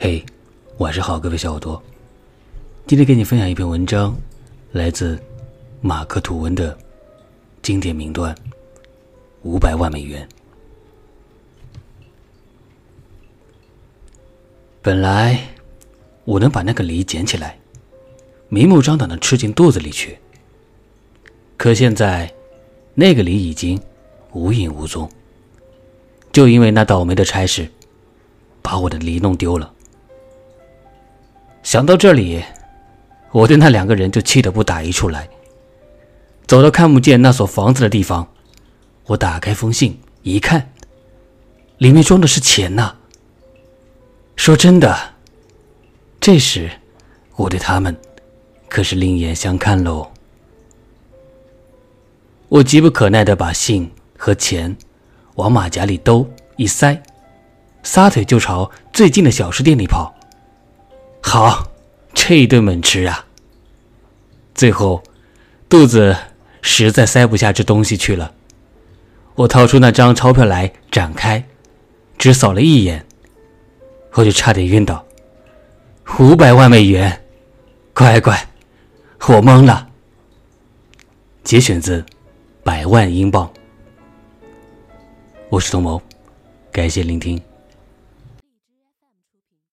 嘿，晚上好，各位小耳朵。今天给你分享一篇文章，来自马克·吐温的经典名段《五百万美元》。本来我能把那个梨捡起来，明目张胆的吃进肚子里去，可现在那个梨已经无影无踪，就因为那倒霉的差事，把我的梨弄丢了。想到这里，我对那两个人就气得不打一处来。走到看不见那所房子的地方，我打开封信一看，里面装的是钱呐。说真的，这时我对他们可是另眼相看喽。我急不可耐的把信和钱往马甲里兜一塞，撒腿就朝最近的小吃店里跑。好，这一顿猛吃啊！最后，肚子实在塞不下这东西去了。我掏出那张钞票来，展开，只扫了一眼，我就差点晕倒。五百万美元，乖乖，我懵了。节选自《百万英镑》。我是童谋，感谢聆听。